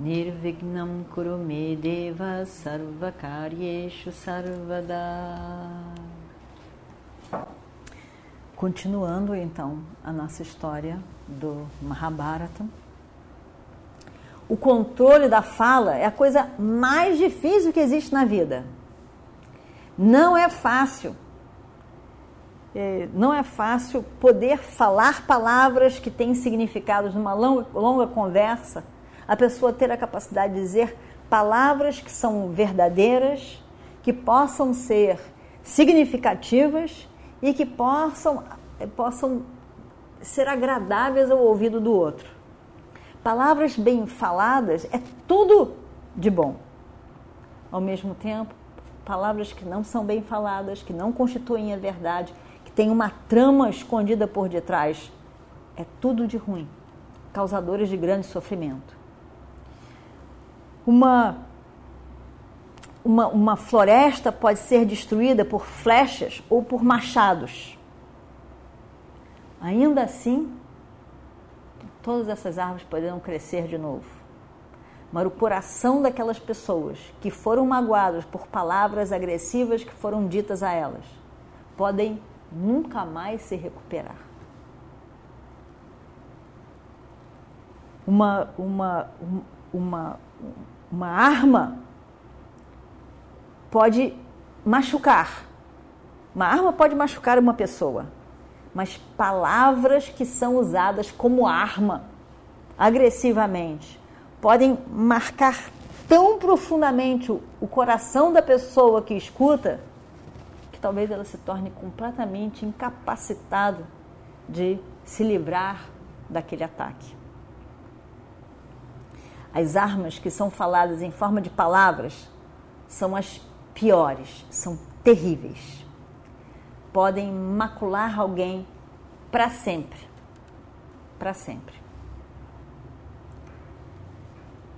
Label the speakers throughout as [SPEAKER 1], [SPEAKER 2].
[SPEAKER 1] Nirvignam Kurume Deva Sarvakaryeshu Sarvada Continuando então a nossa história do Mahabharata. O controle da fala é a coisa mais difícil que existe na vida. Não é fácil é, não é fácil poder falar palavras que têm significados numa longa, longa conversa, a pessoa ter a capacidade de dizer palavras que são verdadeiras, que possam ser significativas e que possam, possam ser agradáveis ao ouvido do outro. Palavras bem faladas é tudo de bom. Ao mesmo tempo, palavras que não são bem faladas, que não constituem a verdade, que tem uma trama escondida por detrás, é tudo de ruim, causadores de grande sofrimento. Uma, uma, uma floresta pode ser destruída por flechas ou por machados. Ainda assim, todas essas árvores poderão crescer de novo. Mas o coração daquelas pessoas que foram magoadas por palavras agressivas que foram ditas a elas podem nunca mais se recuperar. Uma, uma, uma, uma arma pode machucar. Uma arma pode machucar uma pessoa, mas palavras que são usadas como arma agressivamente podem marcar tão profundamente o, coração da pessoa que escuta talvez ela se torne completamente incapacitada de se livrar daquele ataque. As armas que são faladas em forma de palavras são as piores, são terríveis. Podem macular alguém para sempre. Para sempre.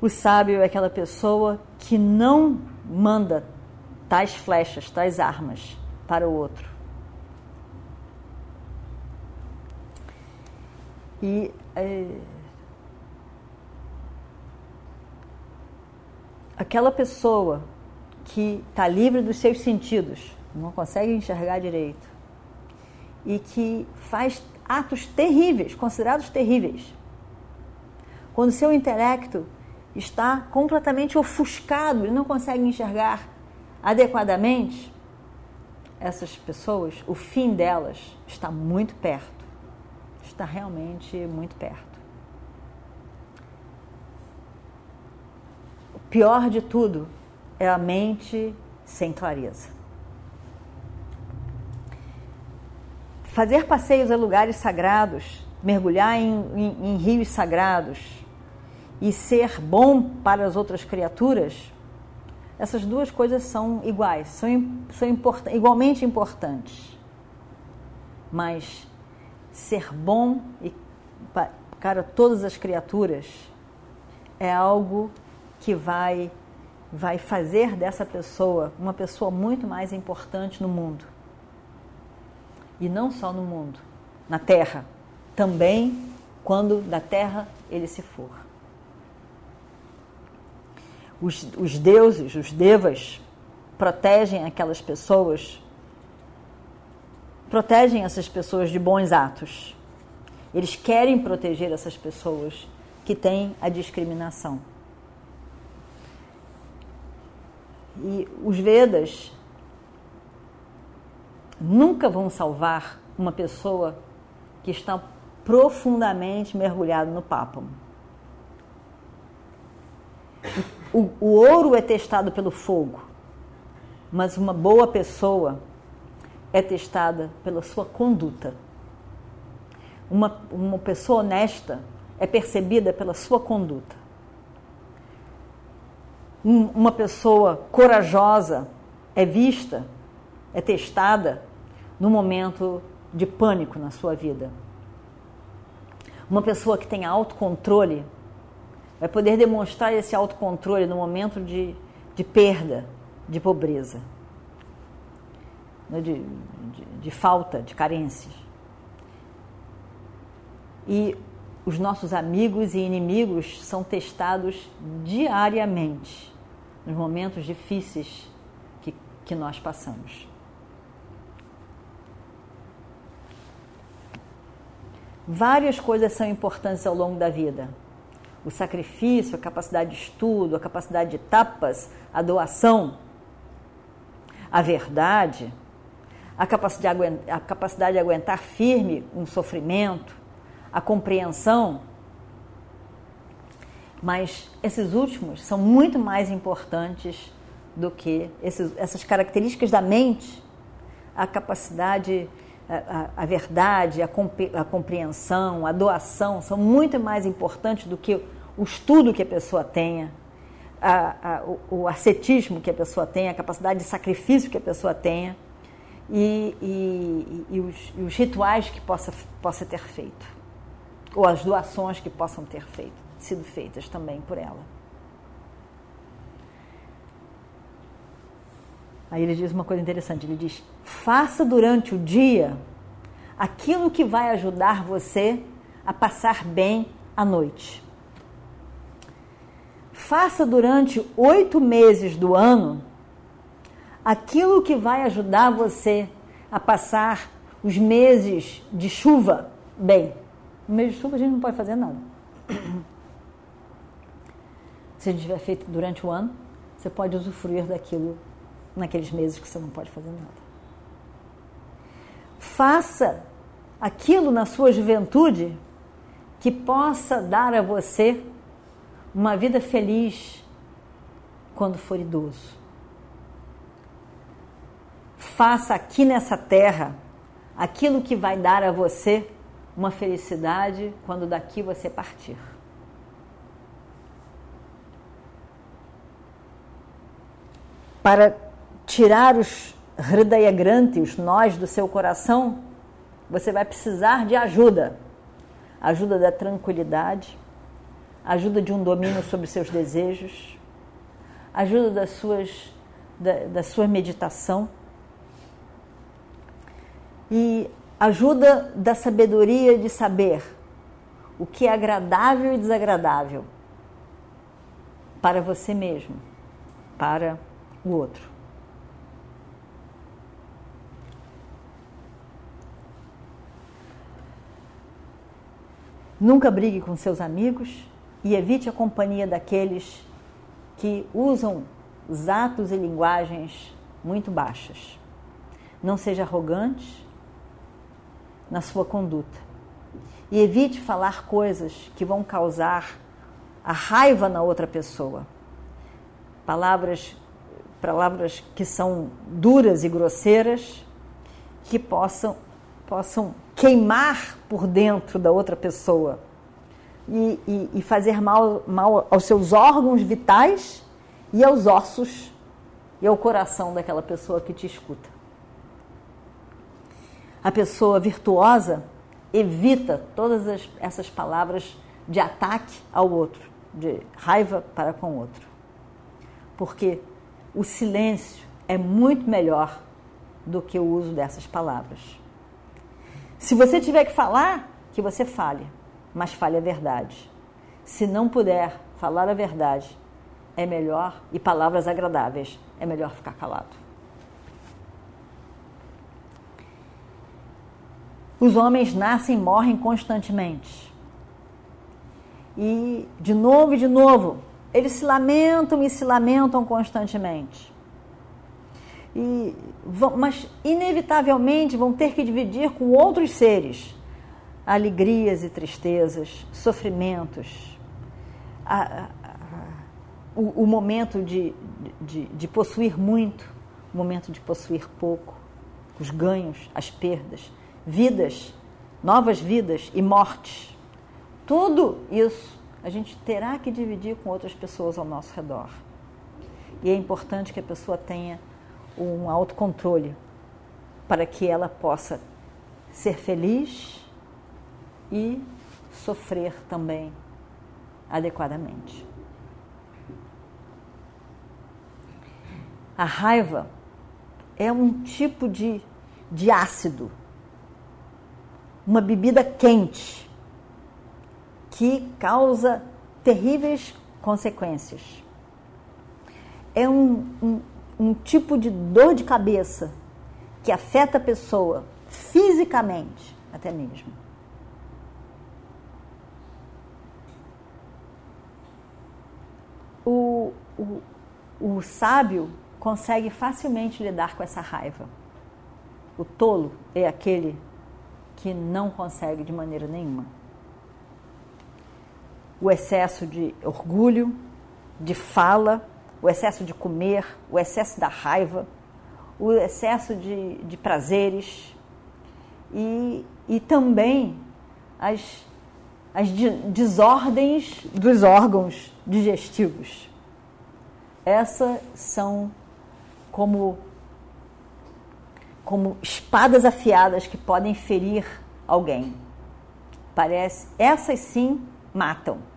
[SPEAKER 1] O sábio é aquela pessoa que não manda tais flechas, tais armas, para o outro. E é, aquela pessoa que está livre dos seus sentidos, não consegue enxergar direito, e que faz atos terríveis, considerados terríveis, quando seu intelecto está completamente ofuscado e não consegue enxergar adequadamente, essas pessoas, o fim delas está muito perto. Está realmente muito perto. O pior de tudo é a mente sem clareza. Fazer passeios a lugares sagrados, mergulhar em, em, em rios sagrados e ser bom para as outras criaturas essas duas coisas são iguais, são, são import, igualmente importantes. Mas ser bom e para todas as criaturas é algo que vai vai fazer dessa pessoa uma pessoa muito mais importante no mundo. E não só no mundo, na terra, também quando da terra ele se for os, os deuses, os devas, protegem aquelas pessoas, protegem essas pessoas de bons atos. Eles querem proteger essas pessoas que têm a discriminação. E os Vedas nunca vão salvar uma pessoa que está profundamente mergulhada no pápamo. O, o ouro é testado pelo fogo, mas uma boa pessoa é testada pela sua conduta. Uma, uma pessoa honesta é percebida pela sua conduta. Um, uma pessoa corajosa é vista, é testada no momento de pânico na sua vida. Uma pessoa que tem autocontrole vai poder demonstrar esse autocontrole no momento de, de perda, de pobreza, né, de, de, de falta, de carências. E os nossos amigos e inimigos são testados diariamente nos momentos difíceis que, que nós passamos. Várias coisas são importantes ao longo da vida. O sacrifício, a capacidade de estudo, a capacidade de tapas, a doação, a verdade, a capacidade de aguentar, a capacidade de aguentar firme um sofrimento, a compreensão. Mas esses últimos são muito mais importantes do que esses, essas características da mente, a capacidade a, a, verdade, a, a compreensão, a doação são muito mais importantes do que o estudo que a pessoa tenha, a, a, o, o, ascetismo que a pessoa tenha, a capacidade de sacrifício que a pessoa tenha e, e, e, os, e os, rituais que possa, possa ter feito, ou as doações que possam ter feito, sido feitas também por ela. Aí ele diz uma coisa interessante: ele diz, faça durante o dia aquilo que vai ajudar você a passar bem a noite. Faça durante oito meses do ano aquilo que vai ajudar você a passar os meses de chuva bem. No mês de chuva a gente não pode fazer nada. Se a gente tiver feito durante o ano, você pode usufruir daquilo naqueles meses que você não pode fazer nada. Faça aquilo na sua juventude que possa dar a você uma vida feliz quando for idoso. Faça aqui nessa terra aquilo que vai dar a você uma felicidade quando daqui você partir. Para tirar os Hridaya os nós do seu coração, você vai precisar de ajuda. Ajuda da tranquilidade, ajuda de um domínio sobre seus desejos, ajuda das suas, da, da sua meditação e ajuda da sabedoria de saber o que é agradável e desagradável para você mesmo, para o outro. Nunca brigue com seus amigos e evite a companhia daqueles que usam os atos e linguagens muito baixas. Não seja arrogante na sua conduta e evite falar coisas que vão causar a raiva na outra pessoa. Palavras palavras que são duras e grosseiras que possam possam queimar por dentro da outra pessoa e, e, e fazer mal, mal aos seus órgãos vitais e aos ossos e ao coração daquela pessoa que te escuta. A pessoa virtuosa evita todas as, essas palavras de ataque ao outro, de raiva para com o outro. Porque o silêncio é muito melhor do que o uso dessas palavras. Se você tiver que falar, que você fale, mas fale a verdade. Se não puder falar a verdade, é melhor, e palavras agradáveis, é melhor ficar calado. Os homens nascem e morrem constantemente. E de novo e de novo, eles se lamentam e se lamentam constantemente e vão, mas inevitavelmente vão ter que dividir com outros seres alegrias e tristezas, sofrimentos, a, a, o, o, momento de, de, de possuir muito, o momento de possuir pouco, os ganhos, as perdas, vidas, novas vidas e mortes. Tudo isso a gente terá que dividir com outras pessoas ao nosso redor. E é importante que a pessoa tenha um autocontrole para que ela possa ser feliz e sofrer também adequadamente. A raiva é um tipo de, de ácido, uma bebida quente que causa terríveis consequências. É um, um, um tipo de dor de cabeça que afeta a pessoa fisicamente, até mesmo. O, o, o sábio consegue facilmente lidar com essa raiva. O tolo é aquele que não consegue de maneira nenhuma. O excesso de orgulho, de fala, o excesso de comer, o excesso da raiva, o excesso de, de prazeres e, e também as, as desordens dos órgãos digestivos. Essas são como, como espadas afiadas que podem ferir alguém. Parece, essas sim matam.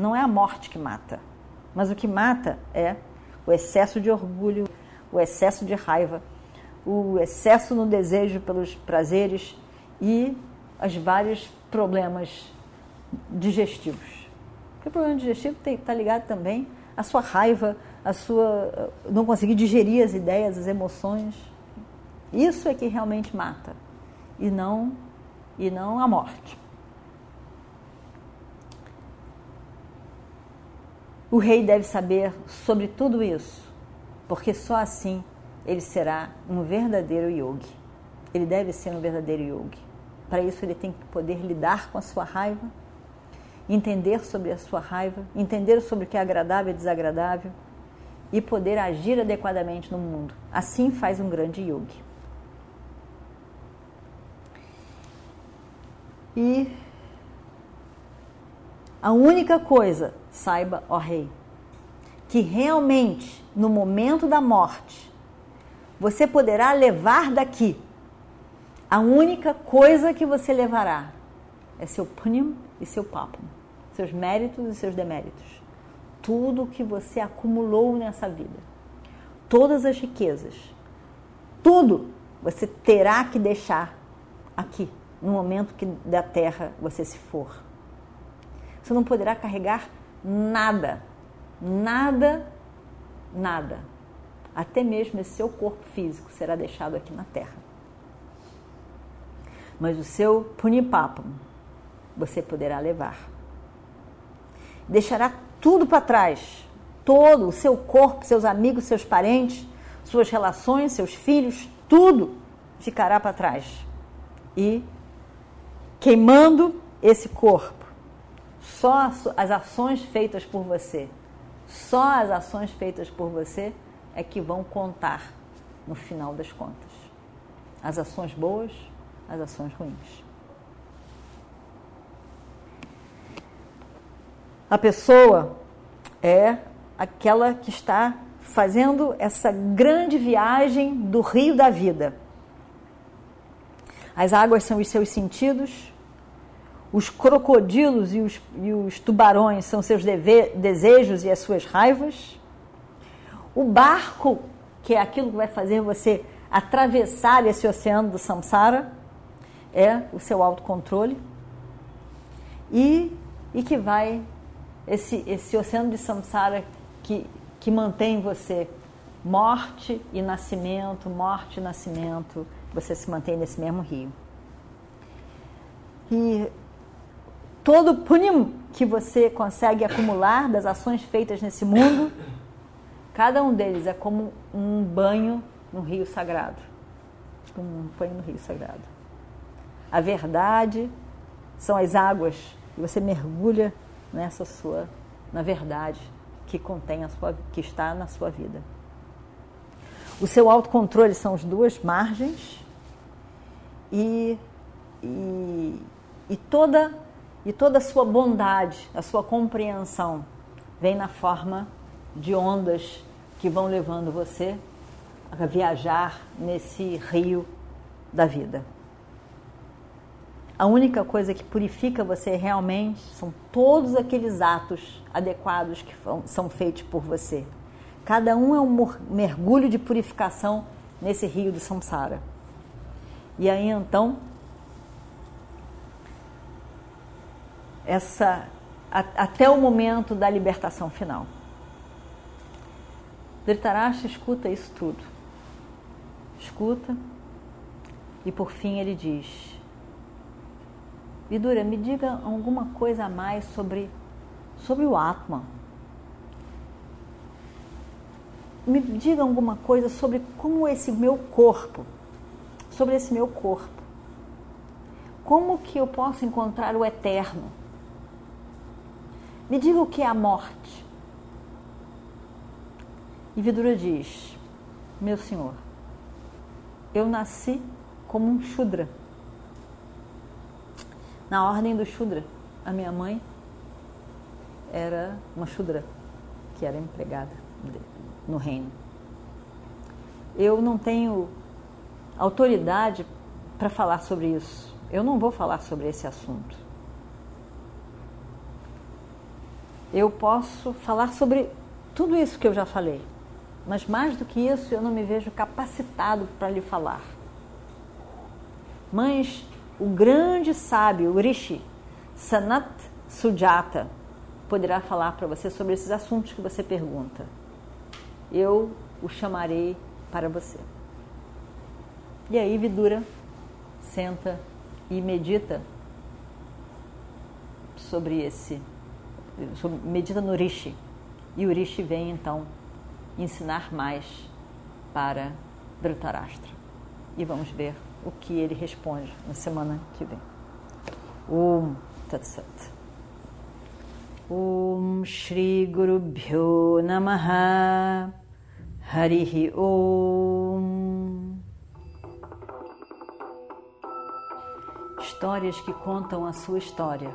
[SPEAKER 1] Não é a morte que mata, mas o que mata é o excesso de orgulho, o excesso de raiva, o excesso no desejo pelos prazeres e os vários problemas digestivos. Porque o problema digestivo está ligado também à sua raiva, a sua não conseguir digerir as ideias, as emoções. Isso é que realmente mata e não e não a morte. O rei deve saber sobre tudo isso, porque só assim ele será um verdadeiro yogi. Ele deve ser um verdadeiro yogi. Para isso ele tem que poder lidar com a sua raiva, entender sobre a sua raiva, entender sobre o que é agradável e desagradável, e poder agir adequadamente no mundo. Assim faz um grande yogi. E a única coisa, saiba, ó rei, que realmente no momento da morte você poderá levar daqui, a única coisa que você levará é seu punyam e seu papam, seus méritos e seus deméritos tudo que você acumulou nessa vida, todas as riquezas, tudo você terá que deixar aqui, no momento que da terra você se for. Você não poderá carregar nada, nada, nada. Até mesmo esse seu corpo físico será deixado aqui na terra. Mas o seu punipapam você poderá levar. Deixará tudo para trás. Todo, o seu corpo, seus amigos, seus parentes, suas relações, seus filhos, tudo ficará para trás. E queimando esse corpo, só as ações feitas por você, só as ações feitas por você é que vão contar no final das contas. As ações boas, as ações ruins. A pessoa é aquela que está fazendo essa grande viagem do rio da vida. As águas são os seus sentidos, os crocodilos e os, e os tubarões são seus deve, desejos e as suas raivas. O barco, que é aquilo que vai fazer você atravessar esse oceano do samsara, é o seu autocontrole. E, e que vai esse, esse oceano de samsara que, que mantém você morte e nascimento, morte e nascimento, você se mantém nesse mesmo rio. E todo o punim que você consegue acumular das ações feitas nesse mundo, cada um deles é como um banho no rio sagrado. Um banho no rio sagrado. A verdade são as águas que você mergulha nessa sua, na verdade que contém a sua, que está na sua vida. O seu autocontrole são as duas margens e, e, e toda e toda a sua bondade, a sua compreensão vem na forma de ondas que vão levando você a viajar nesse rio da vida. A única coisa que purifica você realmente são todos aqueles atos adequados que são feitos por você. Cada um é um mergulho de purificação nesse rio do samsara. E aí então, essa até o momento da libertação final. Dhritarashtra escuta isso tudo. Escuta e por fim ele diz: Vidura, me diga alguma coisa a mais sobre, sobre o Atman. Me diga alguma coisa sobre como esse meu corpo, sobre esse meu corpo. Como que eu posso encontrar o eterno? Me diga o que é a morte. E Vidura diz: Meu senhor, eu nasci como um Shudra na ordem do Shudra. A minha mãe era uma Shudra, que era empregada no reino. Eu não tenho autoridade para falar sobre isso. Eu não vou falar sobre esse assunto. Eu posso falar sobre tudo isso que eu já falei, mas mais do que isso, eu não me vejo capacitado para lhe falar. Mães o grande sábio, o Rishi, Sanat Sujata, poderá falar para você sobre esses assuntos que você pergunta. Eu o chamarei para você. E aí Vidura senta e medita sobre esse, medita no Rishi. E o Rishi vem então ensinar mais para Dhritarashtra. E vamos ver o que ele responde na semana que vem. Om Tat Sat. Om Shri Guru Bhyo Namaha Harihi Om. Histórias que contam a sua história,